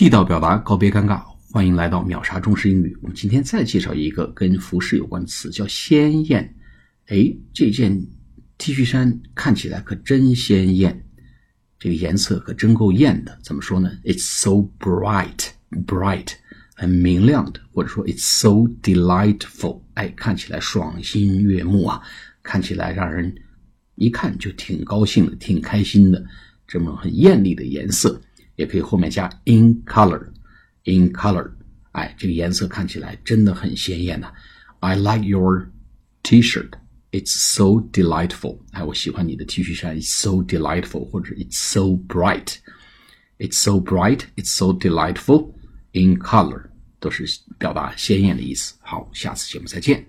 地道表达，告别尴尬，欢迎来到秒杀中式英语。我们今天再介绍一个跟服饰有关的词，叫鲜艳。哎，这件 T 恤衫看起来可真鲜艳，这个颜色可真够艳的。怎么说呢？It's so bright, bright，很明亮的，或者说 It's so delightful，哎，看起来爽心悦目啊，看起来让人一看就挺高兴的，挺开心的。这么很艳丽的颜色，也可以后面加 in color，in color，哎，这个颜色看起来真的很鲜艳呐。I like your T-shirt. It's so delightful. 哎，我喜欢你的 T 恤衫。It's so delightful，或者 It's so bright. It's so bright. It's so delightful in color，都是表达鲜艳的意思。好，下次节目再见。